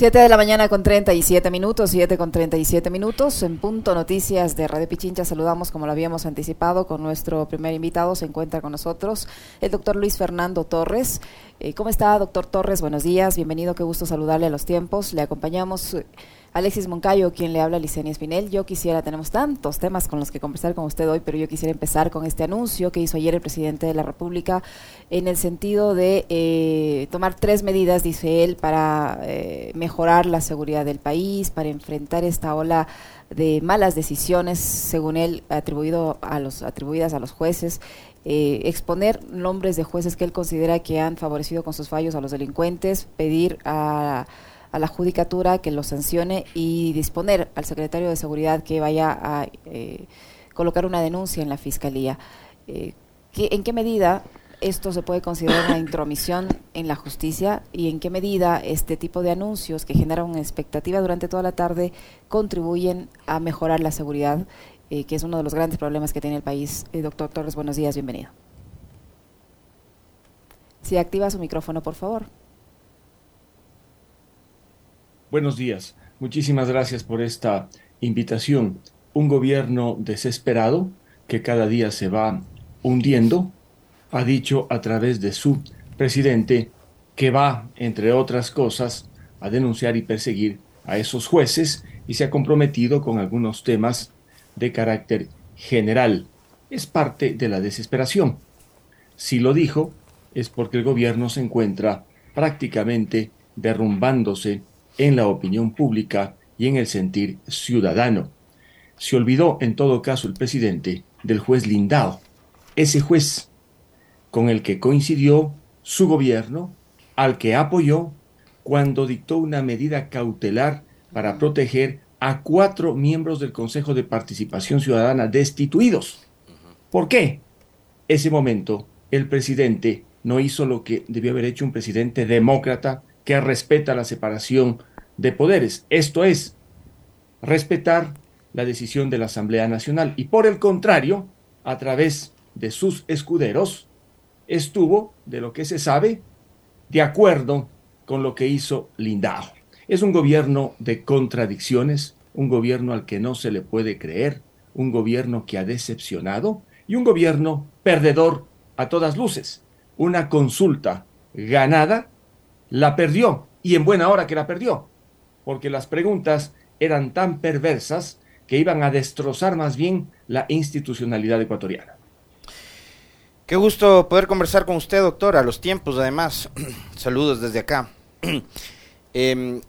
7 de la mañana con 37 minutos, 7 con 37 minutos. En punto noticias de Radio Pichincha saludamos, como lo habíamos anticipado, con nuestro primer invitado. Se encuentra con nosotros el doctor Luis Fernando Torres. Eh, ¿Cómo está, doctor Torres? Buenos días, bienvenido, qué gusto saludarle a los tiempos. Le acompañamos Alexis Moncayo, quien le habla Licenia Espinel. Yo quisiera, tenemos tantos temas con los que conversar con usted hoy, pero yo quisiera empezar con este anuncio que hizo ayer el presidente de la República en el sentido de eh, tomar tres medidas, dice él, para eh, mejorar la seguridad del país, para enfrentar esta ola de malas decisiones, según él, atribuido a los, atribuidas a los jueces. Eh, exponer nombres de jueces que él considera que han favorecido con sus fallos a los delincuentes, pedir a a la judicatura que lo sancione y disponer al secretario de Seguridad que vaya a eh, colocar una denuncia en la Fiscalía. Eh, ¿En qué medida esto se puede considerar una intromisión en la justicia y en qué medida este tipo de anuncios que generan expectativa durante toda la tarde contribuyen a mejorar la seguridad, eh, que es uno de los grandes problemas que tiene el país. doctor Torres, buenos días, bienvenido. Si activa su micrófono, por favor. Buenos días. Muchísimas gracias por esta invitación. Un gobierno desesperado que cada día se va hundiendo ha dicho a través de su presidente que va, entre otras cosas, a denunciar y perseguir a esos jueces y se ha comprometido con algunos temas de carácter general. Es parte de la desesperación. Si lo dijo, es porque el gobierno se encuentra prácticamente derrumbándose en la opinión pública y en el sentir ciudadano. Se olvidó en todo caso el presidente del juez Lindao, ese juez con el que coincidió su gobierno, al que apoyó cuando dictó una medida cautelar para proteger a cuatro miembros del Consejo de Participación Ciudadana destituidos. ¿Por qué? Ese momento el presidente no hizo lo que debió haber hecho un presidente demócrata que respeta la separación de poderes. Esto es, respetar la decisión de la Asamblea Nacional. Y por el contrario, a través de sus escuderos, estuvo, de lo que se sabe, de acuerdo con lo que hizo Lindao. Es un gobierno de contradicciones, un gobierno al que no se le puede creer, un gobierno que ha decepcionado y un gobierno perdedor a todas luces. Una consulta ganada la perdió y en buena hora que la perdió, porque las preguntas eran tan perversas que iban a destrozar más bien la institucionalidad ecuatoriana. Qué gusto poder conversar con usted, doctor, a los tiempos además. Saludos desde acá. Em,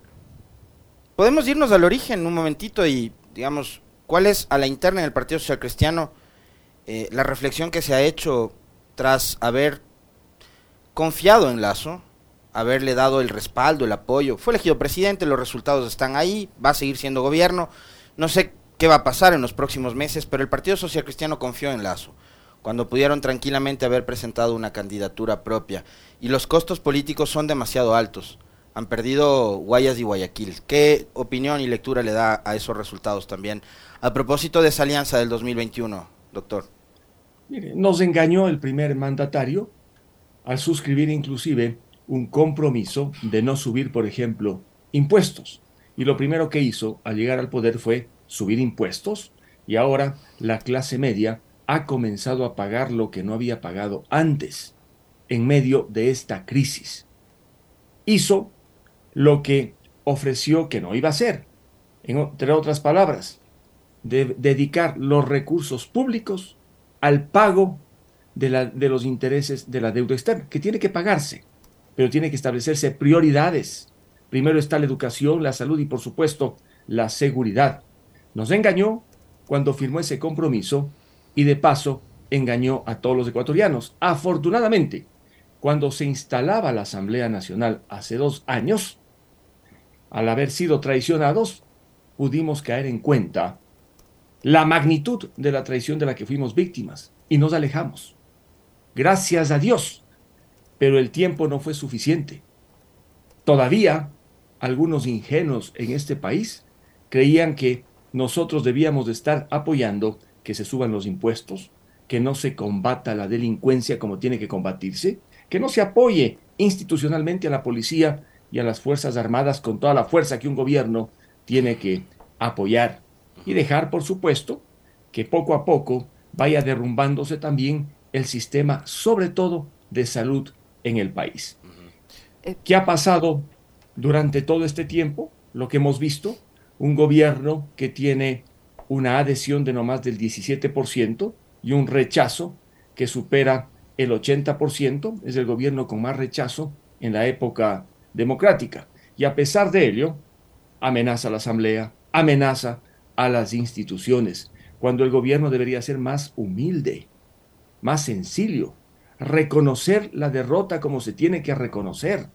podemos irnos al origen un momentito y, digamos, cuál es a la interna del Partido Social Cristiano eh, la reflexión que se ha hecho tras haber confiado en Lazo, haberle dado el respaldo, el apoyo. Fue elegido presidente, los resultados están ahí, va a seguir siendo gobierno. No sé qué va a pasar en los próximos meses, pero el Partido Social Cristiano confió en Lazo, cuando pudieron tranquilamente haber presentado una candidatura propia. Y los costos políticos son demasiado altos. Han perdido Guayas y Guayaquil. ¿Qué opinión y lectura le da a esos resultados también? A propósito de esa alianza del 2021, doctor. Mire, nos engañó el primer mandatario al suscribir inclusive un compromiso de no subir, por ejemplo, impuestos. Y lo primero que hizo al llegar al poder fue subir impuestos y ahora la clase media ha comenzado a pagar lo que no había pagado antes en medio de esta crisis. Hizo lo que ofreció que no iba a hacer, entre otras palabras, de dedicar los recursos públicos al pago de, la, de los intereses de la deuda externa, que tiene que pagarse pero tiene que establecerse prioridades. Primero está la educación, la salud y por supuesto la seguridad. Nos engañó cuando firmó ese compromiso y de paso engañó a todos los ecuatorianos. Afortunadamente, cuando se instalaba la Asamblea Nacional hace dos años, al haber sido traicionados, pudimos caer en cuenta la magnitud de la traición de la que fuimos víctimas y nos alejamos. Gracias a Dios pero el tiempo no fue suficiente. Todavía algunos ingenuos en este país creían que nosotros debíamos de estar apoyando que se suban los impuestos, que no se combata la delincuencia como tiene que combatirse, que no se apoye institucionalmente a la policía y a las Fuerzas Armadas con toda la fuerza que un gobierno tiene que apoyar y dejar, por supuesto, que poco a poco vaya derrumbándose también el sistema, sobre todo de salud en el país. Eh, ¿Qué ha pasado durante todo este tiempo? Lo que hemos visto, un gobierno que tiene una adhesión de no más del 17% y un rechazo que supera el 80%, es el gobierno con más rechazo en la época democrática. Y a pesar de ello, amenaza a la Asamblea, amenaza a las instituciones, cuando el gobierno debería ser más humilde, más sencillo, reconocer la derrota como se tiene que reconocer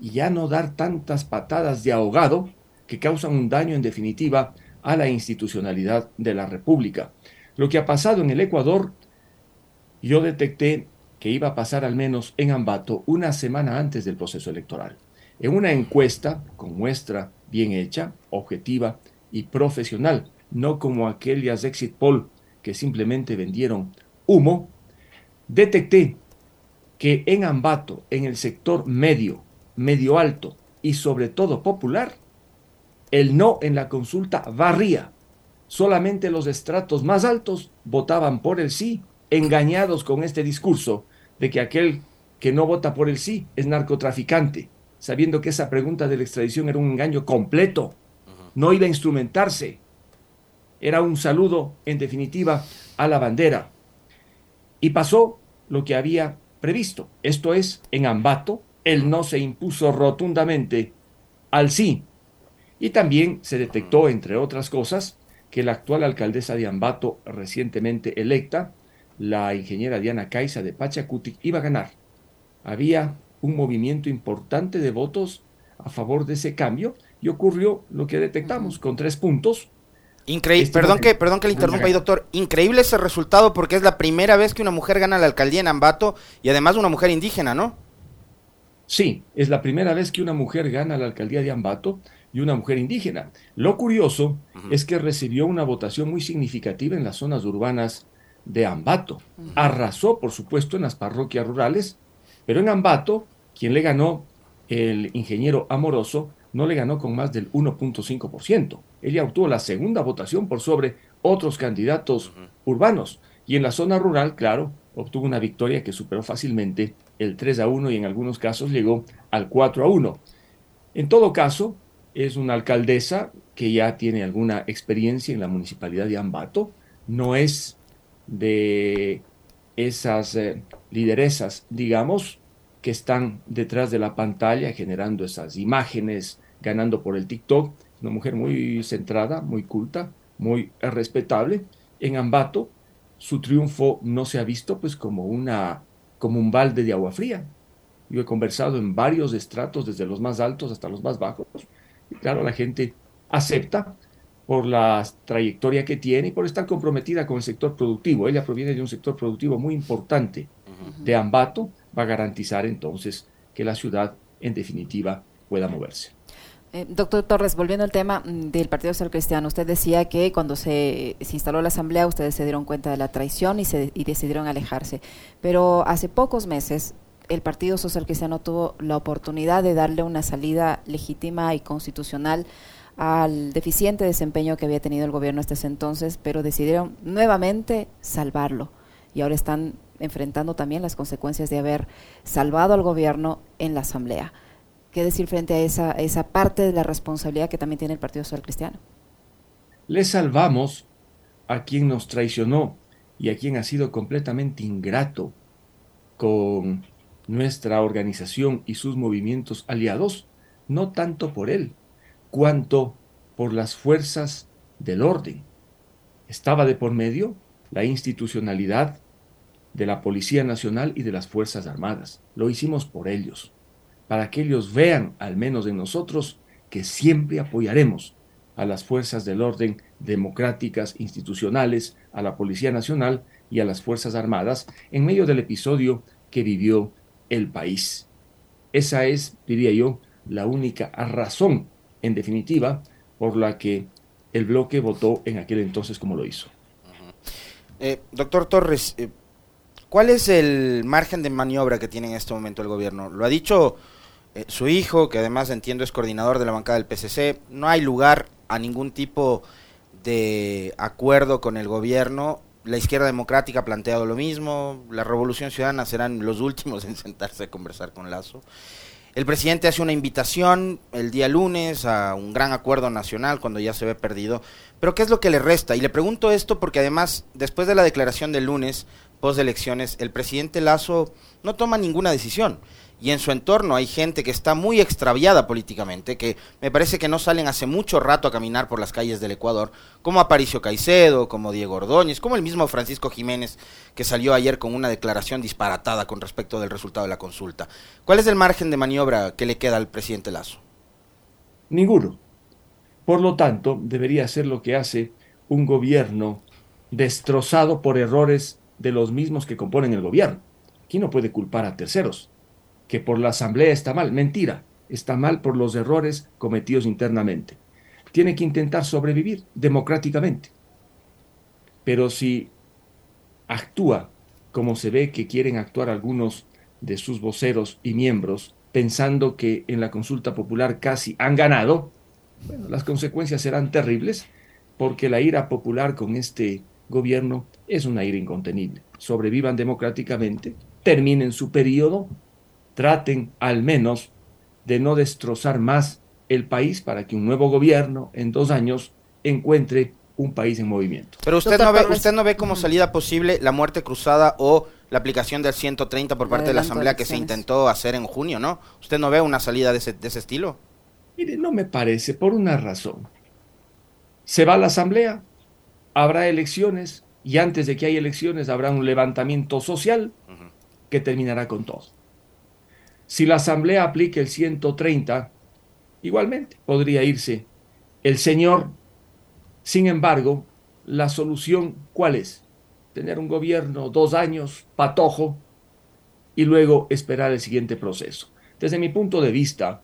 y ya no dar tantas patadas de ahogado que causan un daño en definitiva a la institucionalidad de la República. Lo que ha pasado en el Ecuador, yo detecté que iba a pasar al menos en Ambato una semana antes del proceso electoral. En una encuesta con muestra bien hecha, objetiva y profesional, no como aquellas exit poll que simplemente vendieron humo, detecté que en Ambato, en el sector medio, medio alto y sobre todo popular, el no en la consulta barría. Solamente los estratos más altos votaban por el sí, engañados con este discurso de que aquel que no vota por el sí es narcotraficante, sabiendo que esa pregunta de la extradición era un engaño completo, no iba a instrumentarse, era un saludo, en definitiva, a la bandera. Y pasó lo que había previsto, esto es, en Ambato, el no se impuso rotundamente al sí. Y también se detectó, entre otras cosas, que la actual alcaldesa de Ambato, recientemente electa, la ingeniera Diana Caiza de Pachacutic, iba a ganar. Había un movimiento importante de votos a favor de ese cambio y ocurrió lo que detectamos con tres puntos. Increíble, perdón que, perdón que le interrumpa ahí, doctor. Increíble ese resultado porque es la primera vez que una mujer gana la alcaldía en Ambato y además una mujer indígena, ¿no? Sí, es la primera vez que una mujer gana la alcaldía de Ambato y una mujer indígena. Lo curioso es que recibió una votación muy significativa en las zonas urbanas de Ambato. Arrasó, por supuesto, en las parroquias rurales, pero en Ambato, quien le ganó, el ingeniero Amoroso, no le ganó con más del 1.5%. Ella obtuvo la segunda votación por sobre otros candidatos urbanos. Y en la zona rural, claro, obtuvo una victoria que superó fácilmente el 3 a 1 y en algunos casos llegó al 4 a 1. En todo caso, es una alcaldesa que ya tiene alguna experiencia en la municipalidad de Ambato, no es de esas eh, lideresas, digamos, que están detrás de la pantalla generando esas imágenes, ganando por el TikTok. Una mujer muy centrada, muy culta, muy respetable. En Ambato, su triunfo no se ha visto pues como una como un balde de agua fría. Yo he conversado en varios estratos, desde los más altos hasta los más bajos, y claro, la gente acepta por la trayectoria que tiene y por estar comprometida con el sector productivo. Ella proviene de un sector productivo muy importante de Ambato, va a garantizar entonces que la ciudad, en definitiva, pueda moverse. Eh, doctor Torres, volviendo al tema mm, del Partido Social Cristiano, usted decía que cuando se, instaló la Asamblea ustedes se dieron cuenta de la traición y, se, y decidieron alejarse. Pero hace pocos meses el Partido Social Cristiano tuvo la oportunidad de darle una salida legítima y constitucional al deficiente desempeño que había tenido el gobierno hasta ese entonces, pero decidieron nuevamente salvarlo y ahora están enfrentando también las consecuencias de haber salvado al gobierno en la Asamblea. ¿Qué decir frente a esa, esa parte de la responsabilidad que también tiene el Partido Social Cristiano? Le salvamos a quien nos traicionó y a quien ha sido completamente ingrato con nuestra organización y sus movimientos aliados, no tanto por él, cuanto por las fuerzas del orden. Estaba de por medio la institucionalidad de la Policía Nacional y de las Fuerzas Armadas. Lo hicimos por ellos, para que ellos vean, al menos en nosotros, que siempre apoyaremos a las fuerzas del orden democráticas, institucionales, a la Policía Nacional y a las Fuerzas Armadas en medio del episodio que vivió el país. Esa es, diría yo, la única razón, en definitiva, por la que el bloque votó en aquel entonces como lo hizo. Eh, doctor Torres, eh, ¿cuál es el margen de maniobra que tiene en este momento el gobierno? Lo ha dicho eh, su hijo, que además entiendo es coordinador de la bancada del PCC. No hay lugar a ningún tipo de acuerdo con el gobierno. La izquierda democrática ha planteado lo mismo. La revolución ciudadana serán los últimos en sentarse a conversar con Lazo. El presidente hace una invitación el día lunes a un gran acuerdo nacional cuando ya se ve perdido. Pero ¿qué es lo que le resta? Y le pregunto esto porque además, después de la declaración del lunes, post elecciones, el presidente Lazo no toma ninguna decisión y en su entorno hay gente que está muy extraviada políticamente, que me parece que no salen hace mucho rato a caminar por las calles del Ecuador, como Aparicio Caicedo, como Diego Ordóñez, como el mismo Francisco Jiménez, que salió ayer con una declaración disparatada con respecto del resultado de la consulta. ¿Cuál es el margen de maniobra que le queda al presidente Lazo? Ninguno. Por lo tanto, debería hacer lo que hace un gobierno destrozado por errores de los mismos que componen el gobierno. Aquí no puede culpar a terceros que por la Asamblea está mal. Mentira, está mal por los errores cometidos internamente. Tiene que intentar sobrevivir democráticamente. Pero si actúa como se ve que quieren actuar algunos de sus voceros y miembros, pensando que en la consulta popular casi han ganado, las consecuencias serán terribles porque la ira popular con este gobierno es una ira incontenible. Sobrevivan democráticamente, terminen su periodo traten al menos de no destrozar más el país para que un nuevo gobierno en dos años encuentre un país en movimiento. Pero usted no ve, usted no ve como salida posible la muerte cruzada o la aplicación del 130 por parte de la Asamblea que se intentó hacer en junio, ¿no? ¿Usted no ve una salida de ese, de ese estilo? Mire, no me parece, por una razón. Se va a la Asamblea, habrá elecciones y antes de que haya elecciones habrá un levantamiento social que terminará con todo. Si la Asamblea aplica el 130, igualmente podría irse el señor. Sin embargo, la solución, ¿cuál es? Tener un gobierno dos años, patojo, y luego esperar el siguiente proceso. Desde mi punto de vista,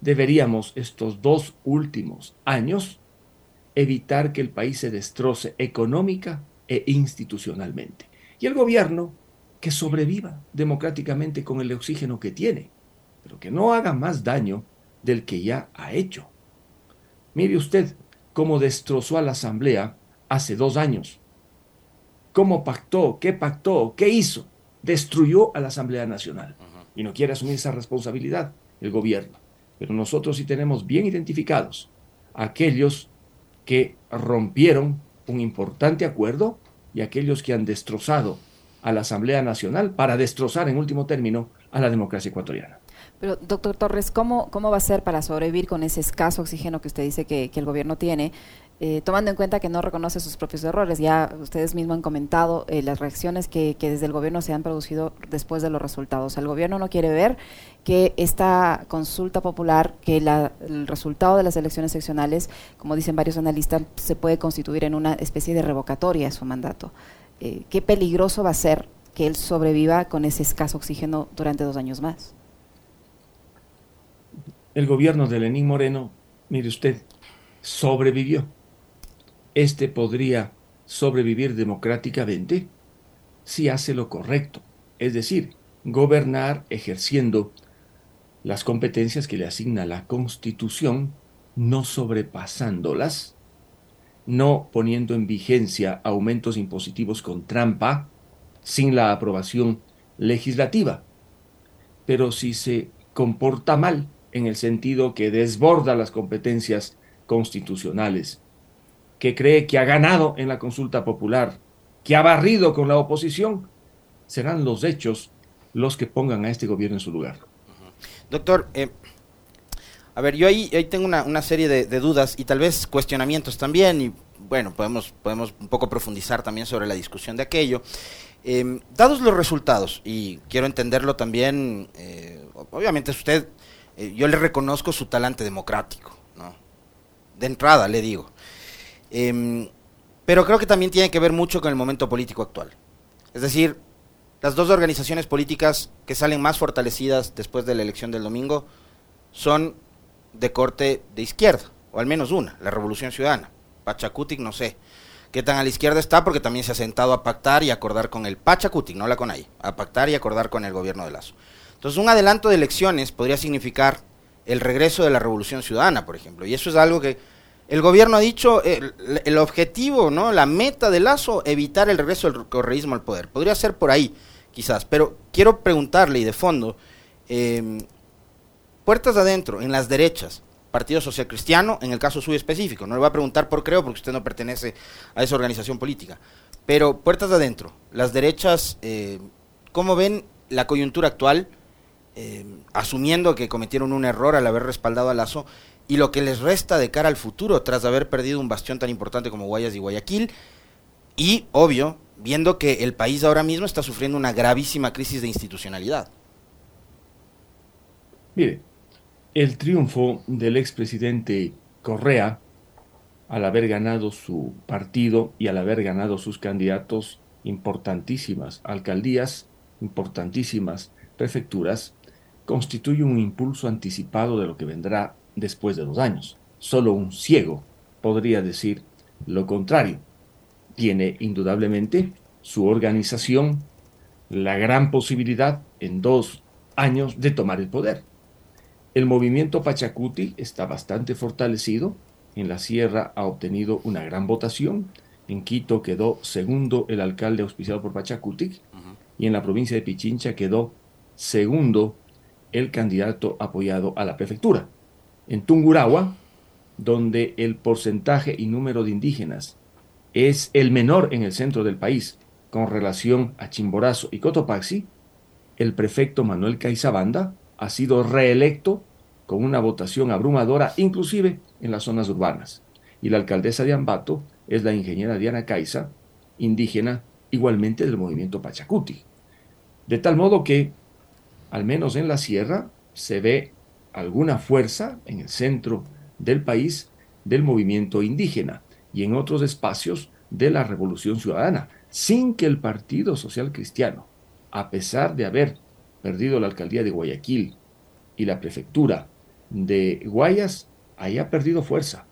deberíamos estos dos últimos años evitar que el país se destroce económica e institucionalmente. Y el gobierno que sobreviva democráticamente con el oxígeno que tiene, pero que no haga más daño del que ya ha hecho. Mire usted cómo destrozó a la Asamblea hace dos años. ¿Cómo pactó? ¿Qué pactó? ¿Qué hizo? Destruyó a la Asamblea Nacional. Y no quiere asumir esa responsabilidad el gobierno. Pero nosotros sí tenemos bien identificados aquellos que rompieron un importante acuerdo y aquellos que han destrozado a la Asamblea Nacional para destrozar en último término a la democracia ecuatoriana. Pero, doctor Torres, ¿cómo, cómo va a ser para sobrevivir con ese escaso oxígeno que usted dice que, el gobierno tiene, eh, tomando en cuenta que no reconoce sus propios errores? Ya ustedes mismos han comentado eh, las reacciones que, desde el gobierno se han producido después de los resultados. El gobierno no quiere ver que esta consulta popular, que el resultado de las elecciones seccionales, como dicen varios analistas, se puede constituir en una especie de revocatoria de su mandato. Eh, qué peligroso va a ser que él sobreviva con ese escaso oxígeno durante dos años más. El gobierno de Lenín Moreno, mire usted, sobrevivió. Este podría sobrevivir democráticamente si hace lo correcto, es decir, gobernar ejerciendo las competencias que le asigna la Constitución, no sobrepasándolas no poniendo en vigencia aumentos impositivos con trampa sin la aprobación legislativa. Pero si se comporta mal, en el sentido que desborda las competencias constitucionales, que cree que ha ganado en la consulta popular, que ha barrido con la oposición, serán los hechos los que pongan a este gobierno en su lugar. Doctor, eh, a ver, yo ahí, tengo una, serie de, dudas y tal vez cuestionamientos también, y bueno, podemos, podemos un poco profundizar también sobre la discusión de aquello. Em, dados los resultados, y quiero entenderlo también, eh, obviamente usted, eh, yo le reconozco su talante democrático, ¿no? De entrada, le digo. Em, pero creo que también tiene que ver mucho con el momento político actual. Es decir, las dos organizaciones políticas que salen más fortalecidas después de la elección del domingo son de corte de izquierda, o al menos una, la Revolución Ciudadana. Pachacutic no sé qué tan a la izquierda está porque también se ha sentado a pactar y acordar con el Pachacutic, no la con ahí, a pactar y acordar con el gobierno de Lazo. Entonces, un adelanto de elecciones podría significar el regreso de la revolución ciudadana, por ejemplo. Y eso es algo que el gobierno ha dicho, el, objetivo, ¿no? la meta de Lazo, evitar el regreso del correísmo al poder. Podría ser por ahí, quizás. Pero quiero preguntarle, y de fondo, em, puertas adentro, en las derechas, Partido Social Cristiano, en el caso suyo específico. No le voy a preguntar por creo, porque usted no pertenece a esa organización política. Pero puertas adentro, las derechas, eh, ¿cómo ven la coyuntura actual, eh, asumiendo que cometieron un error al haber respaldado a Lazo, y lo que les resta de cara al futuro tras haber perdido un bastión tan importante como Guayas y Guayaquil? Y, obvio, viendo que el país ahora mismo está sufriendo una gravísima crisis de institucionalidad. Mire, el triunfo del expresidente Correa al haber ganado su partido y al haber ganado sus candidatos importantísimas alcaldías, importantísimas prefecturas, constituye un impulso anticipado de lo que vendrá después de dos años. Solo un ciego podría decir lo contrario. Tiene indudablemente su organización la gran posibilidad en dos años de tomar el poder. El movimiento Pachacuti está bastante fortalecido, en la sierra ha obtenido una gran votación. En Quito quedó segundo el alcalde auspiciado por Pachacutic y en la provincia de Pichincha quedó segundo el candidato apoyado a la prefectura. En Tungurahua, donde el porcentaje y número de indígenas es el menor en el centro del país con relación a Chimborazo y Cotopaxi, el prefecto Manuel Caizabanda ha sido reelecto con una votación abrumadora, inclusive en las zonas urbanas. Y la alcaldesa de Ambato es la ingeniera Diana Caiza, indígena igualmente del movimiento Pachacuti. De tal modo que, al menos en la sierra, se ve alguna fuerza en el centro del país del movimiento indígena y en otros espacios de la revolución ciudadana, sin que el Partido Social Cristiano, a pesar de haber perdido la alcaldía de Guayaquil y la prefectura de Guayas haya perdido fuerza,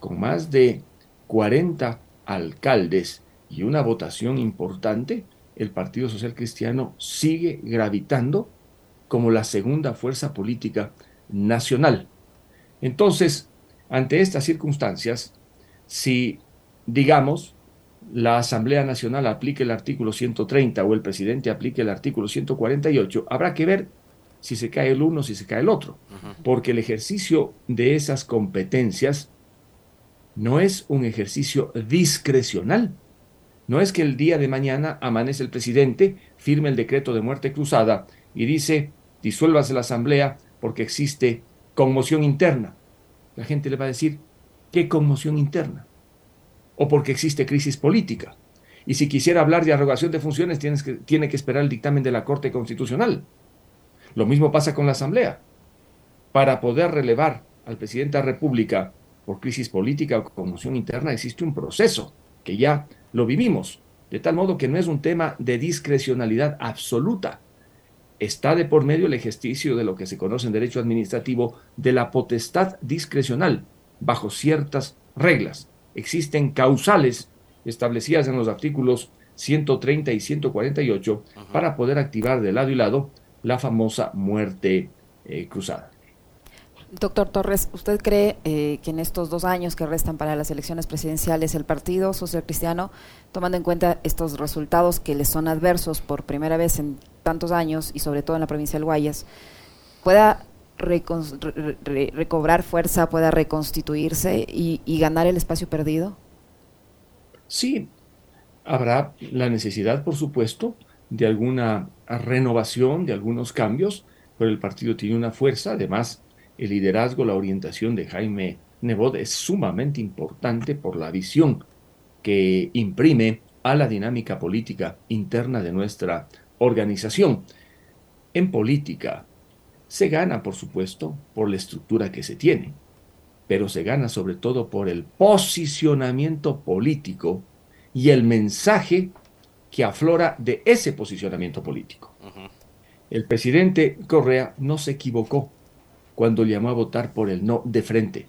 con más de 40 alcaldes y una votación importante, el Partido Social Cristiano sigue gravitando como la segunda fuerza política nacional. Entonces, ante estas circunstancias, si, digamos, la Asamblea Nacional aplique el artículo 130 o el presidente aplique el artículo 148, habrá que ver si se cae el uno, si se cae el otro, porque el ejercicio de esas competencias no es un ejercicio discrecional. No es que el día de mañana amanece el presidente, firme el decreto de muerte cruzada y dice, disuélvase la asamblea porque existe conmoción interna. La gente le va a decir, ¿qué conmoción interna? O porque existe crisis política. Y si quisiera hablar de arrogación de funciones, tienes que, tiene que esperar el dictamen de la Corte Constitucional. Lo mismo pasa con la Asamblea. Para poder relevar al presidente de la República por crisis política o conmoción interna existe un proceso que ya lo vivimos, de tal modo que no es un tema de discrecionalidad absoluta. Está de por medio el ejercicio de lo que se conoce en derecho administrativo de la potestad discrecional, bajo ciertas reglas. Existen causales establecidas en los artículos 130 y 148 para poder activar de lado y lado la famosa muerte eh, cruzada. Doctor Torres, ¿usted cree eh, que en estos dos años que restan para las elecciones presidenciales el Partido Social Cristiano, tomando en cuenta estos resultados que le son adversos por primera vez en tantos años y sobre todo en la provincia del Guayas, pueda recobrar fuerza, pueda reconstituirse y, y ganar el espacio perdido? Sí, habrá la necesidad, por supuesto, de alguna renovación, de algunos cambios, pero el partido tiene una fuerza, además el liderazgo, la orientación de Jaime Nebot es sumamente importante por la visión que imprime a la dinámica política interna de nuestra organización. En política se gana, por supuesto, por la estructura que se tiene, pero se gana sobre todo por el posicionamiento político y el mensaje que aflora de ese posicionamiento político. El presidente Correa no se equivocó cuando llamó a votar por el no de frente,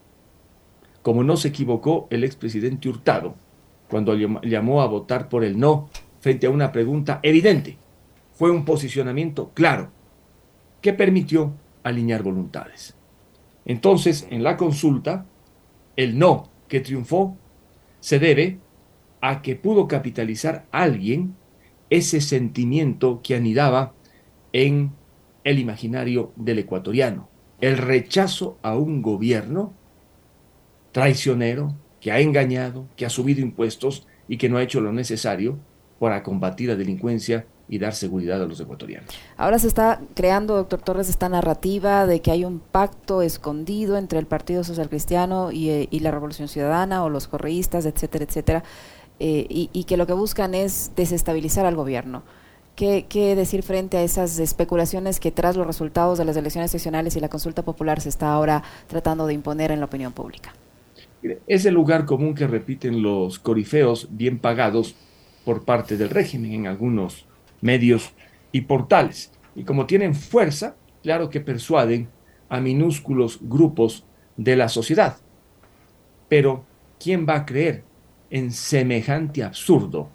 como no se equivocó el expresidente Hurtado cuando llamó a votar por el no frente a una pregunta evidente. Fue un posicionamiento claro. Que permitió alinear voluntades. Entonces, en la consulta, el no que triunfó se debe a que pudo capitalizar alguien ese sentimiento que anidaba en el imaginario del ecuatoriano, el rechazo a un gobierno traicionero, que ha engañado, que ha subido impuestos y que no ha hecho lo necesario para combatir la delincuencia y dar seguridad a los ecuatorianos. Ahora se está creando, doctor Torres, esta narrativa de que hay un pacto escondido entre el Partido Social Cristiano y, eh, la Revolución Ciudadana o los correístas, etcétera, etcétera, eh, y, que lo que buscan es desestabilizar al gobierno. ¿Qué, ¿Qué, decir frente a esas especulaciones que tras los resultados de las elecciones seccionales y la consulta popular se está ahora tratando de imponer en la opinión pública? Es el lugar común que repiten los corifeos bien pagados por parte del régimen en algunos medios y portales. Y como tienen fuerza, claro que persuaden a minúsculos grupos de la sociedad. Pero, ¿quién va a creer en semejante absurdo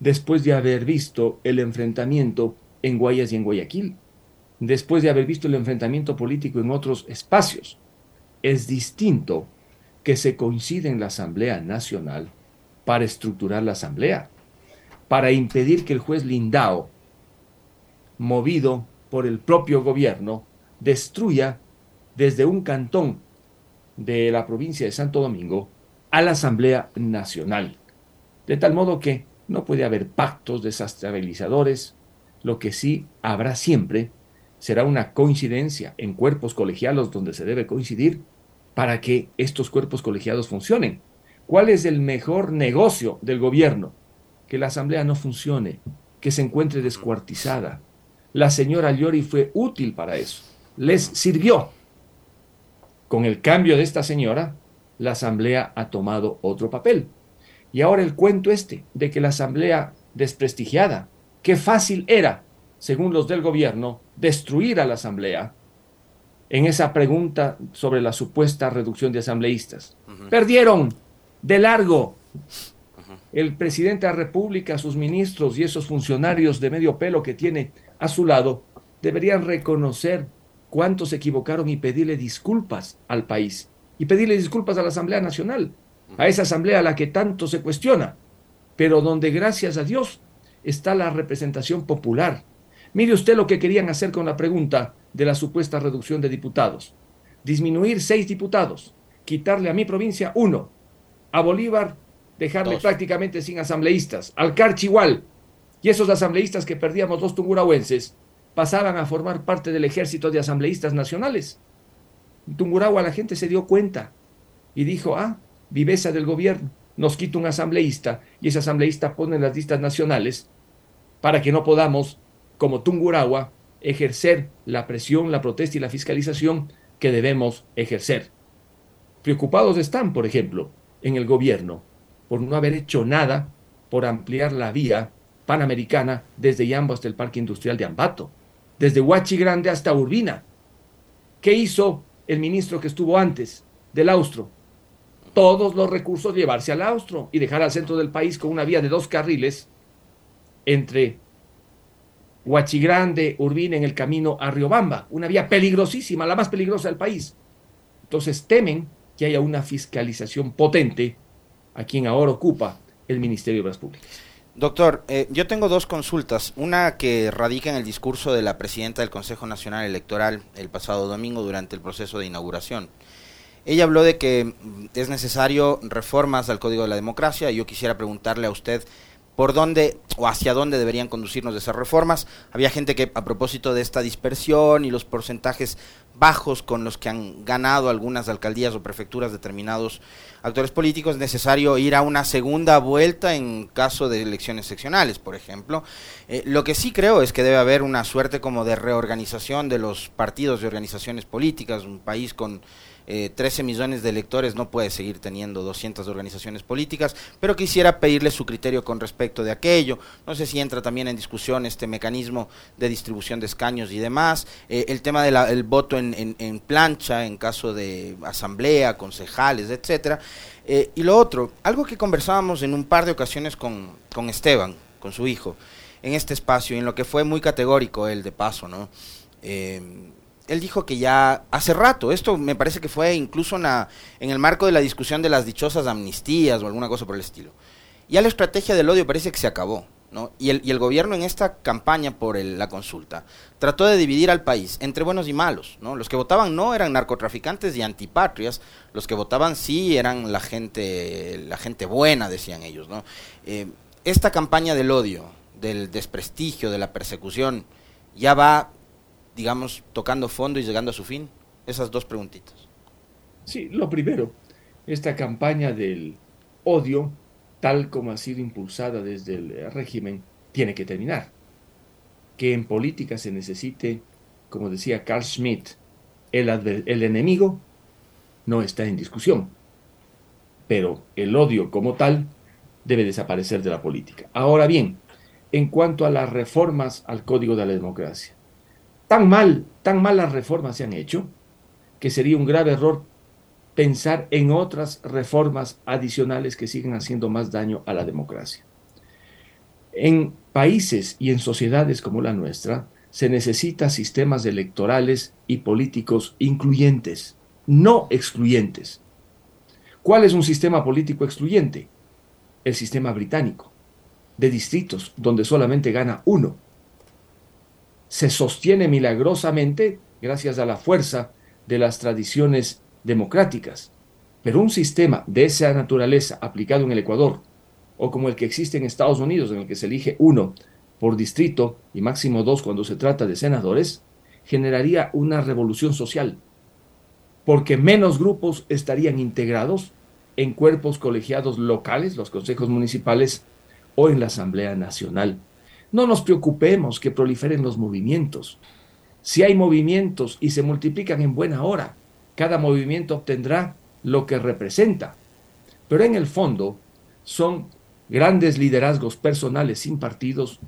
después de haber visto el enfrentamiento en Guayas y en Guayaquil? Después de haber visto el enfrentamiento político en otros espacios. Es distinto que se coincide en la Asamblea Nacional para estructurar la Asamblea para impedir que el juez Lindao, movido por el propio gobierno, destruya desde un cantón de la provincia de Santo Domingo a la Asamblea Nacional. De tal modo que no puede haber pactos desestabilizadores, lo que sí habrá siempre será una coincidencia en cuerpos colegiados donde se debe coincidir para que estos cuerpos colegiados funcionen. ¿Cuál es el mejor negocio del gobierno? Que la asamblea no funcione, que se encuentre descuartizada. La señora Llori fue útil para eso, les sirvió. Con el cambio de esta señora, la asamblea ha tomado otro papel. Y ahora el cuento este de que la asamblea desprestigiada, qué fácil era, según los del gobierno, destruir a la asamblea en esa pregunta sobre la supuesta reducción de asambleístas. Perdieron de largo el presidente de la República, sus ministros y esos funcionarios de medio pelo que tiene a su lado deberían reconocer cuántos se equivocaron y pedirle disculpas al país y pedirle disculpas a la Asamblea Nacional, a esa Asamblea a la que tanto se cuestiona, pero donde gracias a Dios está la representación popular. Mire usted lo que querían hacer con la pregunta de la supuesta reducción de diputados. Disminuir seis diputados, quitarle a mi provincia uno, a Bolívar dejarle prácticamente sin asambleístas. Al Carchi igual. Y esos asambleístas que perdíamos dos tungurahuenses pasaban a formar parte del ejército de asambleístas nacionales. En Tungurahua la gente se dio cuenta y dijo, ah, viveza del gobierno, nos quita un asambleísta y ese asambleísta pone las listas nacionales para que no podamos, como Tungurahua, ejercer la presión, la protesta y la fiscalización que debemos ejercer. Preocupados están, por ejemplo, en el gobierno por no haber hecho nada por ampliar la vía panamericana desde Yambo hasta el Parque Industrial de Ambato, desde Huachi Grande hasta Urbina. ¿Qué hizo el ministro que estuvo antes del Austro? Todos los recursos llevarse al Austro y dejar al centro del país con una vía de dos carriles entre Huachi Grande, Urbina en el camino a Riobamba, una vía peligrosísima, la más peligrosa del país. Entonces temen que haya una fiscalización potente a quien ahora ocupa el Ministerio de Obras Públicas. Doctor, eh, yo tengo dos consultas. Una que radica en el discurso de la presidenta del Consejo Nacional Electoral el pasado domingo durante el proceso de inauguración. Ella habló de que es necesario reformas al Código de la Democracia y yo quisiera preguntarle a usted por dónde o hacia dónde deberían conducirnos esas reformas. Había gente que a propósito de esta dispersión y los porcentajes bajos con los que han ganado algunas alcaldías o prefecturas determinados actores políticos, es necesario ir a una segunda vuelta en caso de elecciones seccionales, por ejemplo. Eh, lo que sí creo es que debe haber una suerte como de reorganización de los partidos y organizaciones políticas, un país con 13 eh, millones de electores no puede seguir teniendo 200 organizaciones políticas, pero quisiera pedirle su criterio con respecto de aquello. No sé si entra también en discusión este mecanismo de distribución de escaños y demás, eh, el tema del voto en, plancha en caso de asamblea, concejales, etcétera. Eh, y lo otro, algo que conversábamos en un par de ocasiones con, con Esteban, con su hijo, en este espacio, en lo que fue muy categórico él de paso, ¿no? eh, él dijo que ya hace rato, esto me parece que fue incluso en el marco de la discusión de las dichosas amnistías o alguna cosa por el estilo. Ya la estrategia del odio parece que se acabó. ¿no? Y, el, y el gobierno en esta campaña por la consulta trató de dividir al país entre buenos y malos. ¿no? Los que votaban no eran narcotraficantes y antipatrias, los que votaban sí eran la gente, la gente buena, decían ellos. ¿no? Eh, esta campaña del odio, del desprestigio, de la persecución, ya va digamos, tocando fondo y llegando a su fin? Esas dos preguntitas. Sí, lo primero, esta campaña del odio, tal como ha sido impulsada desde el régimen, tiene que terminar. Que en política se necesite, como decía Carl Schmitt, el, el enemigo no está en discusión, pero el odio como tal debe desaparecer de la política. Ahora bien, en cuanto a las reformas al Código de la Democracia, tan mal, tan malas reformas se han hecho, que sería un grave error pensar en otras reformas adicionales que siguen haciendo más daño a la democracia. En países y en sociedades como la nuestra, se necesitan sistemas electorales y políticos incluyentes, no excluyentes. ¿Cuál es un sistema político excluyente? El sistema británico, de distritos donde solamente gana uno se sostiene milagrosamente gracias a la fuerza de las tradiciones democráticas. Pero un sistema de esa naturaleza aplicado en el Ecuador, o como el que existe en Estados Unidos, en el que se elige uno por distrito y máximo dos cuando se trata de senadores, generaría una revolución social, porque menos grupos estarían integrados en cuerpos colegiados locales, los consejos municipales, o en la Asamblea Nacional. No nos preocupemos que proliferen los movimientos. Si hay movimientos y se multiplican en buena hora, cada movimiento obtendrá lo que representa. Pero en el fondo son grandes liderazgos personales sin partidos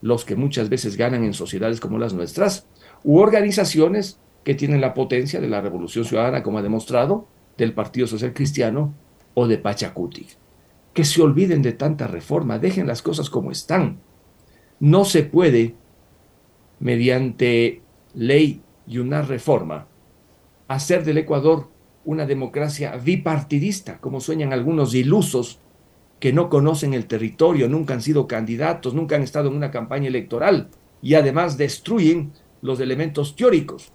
los que muchas veces ganan en sociedades como las nuestras, u organizaciones que tienen la potencia de la Revolución Ciudadana, como ha demostrado, del Partido Social Cristiano o de Pachacuti. Que se olviden de tanta reforma, dejen las cosas como están no se puede, mediante ley y una reforma, hacer del Ecuador una democracia bipartidista, como sueñan algunos ilusos que no conocen el territorio, nunca han sido candidatos, nunca han estado en una campaña electoral y además destruyen los elementos teóricos.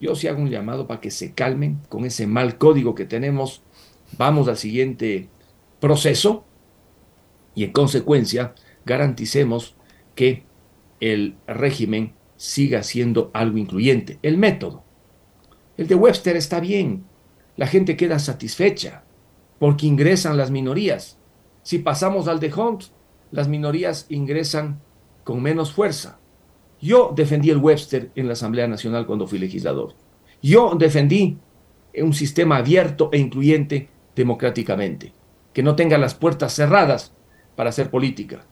Yo sí hago un llamado para que se calmen con ese mal código que tenemos. Vamos al siguiente proceso y en consecuencia garanticemos que el régimen siga siendo algo incluyente. El método. El de Webster está bien. La gente queda satisfecha porque ingresan las minorías. Si pasamos al de Hunt, las minorías ingresan con menos fuerza. Yo defendí el Webster en la Asamblea Nacional cuando fui legislador. Yo defendí un sistema abierto e incluyente democráticamente, que no tenga las puertas cerradas para hacer política.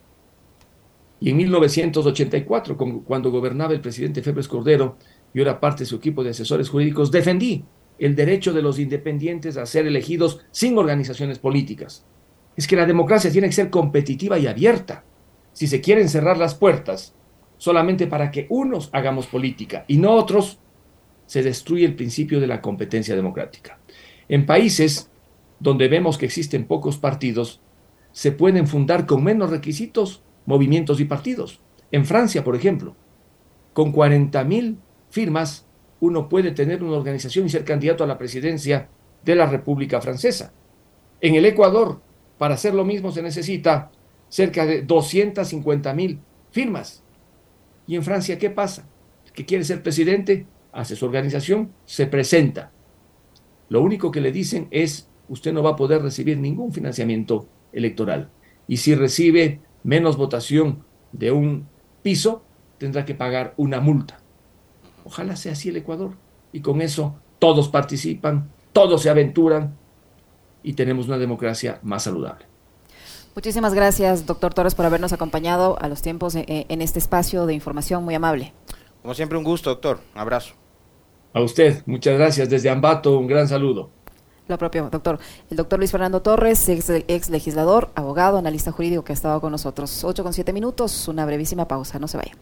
Y en 1984, cuando gobernaba el presidente Febres Cordero, yo era parte de su equipo de asesores jurídicos, defendí el derecho de los independientes a ser elegidos sin organizaciones políticas. Es que la democracia tiene que ser competitiva y abierta. Si se quieren cerrar las puertas solamente para que unos hagamos política y no otros, se destruye el principio de la competencia democrática. En países donde vemos que existen pocos partidos, se pueden fundar con menos requisitos movimientos y partidos. En Francia, por ejemplo, con 40.000 firmas, uno puede tener una organización y ser candidato a la presidencia de la República Francesa. En el Ecuador, para hacer lo mismo se necesita cerca de 250.000 firmas. ¿Y en Francia qué pasa? que quiere ser presidente, hace su organización, se presenta. Lo único que le dicen es, usted no va a poder recibir ningún financiamiento electoral. Y si recibe menos votación de un piso, tendrá que pagar una multa. Ojalá sea así el Ecuador. Y con eso todos participan, todos se aventuran y tenemos una democracia más saludable. Muchísimas gracias, doctor Torres, por habernos acompañado a los tiempos eh, en este espacio de información muy amable. Como siempre, un gusto, doctor. Un abrazo. A usted, muchas gracias. Desde Ambato, un gran saludo. Lo propio, doctor. El doctor Luis Fernando Torres, ex, legislador, abogado, analista jurídico que ha estado con nosotros. Ocho con siete minutos, una brevísima pausa, no se vaya.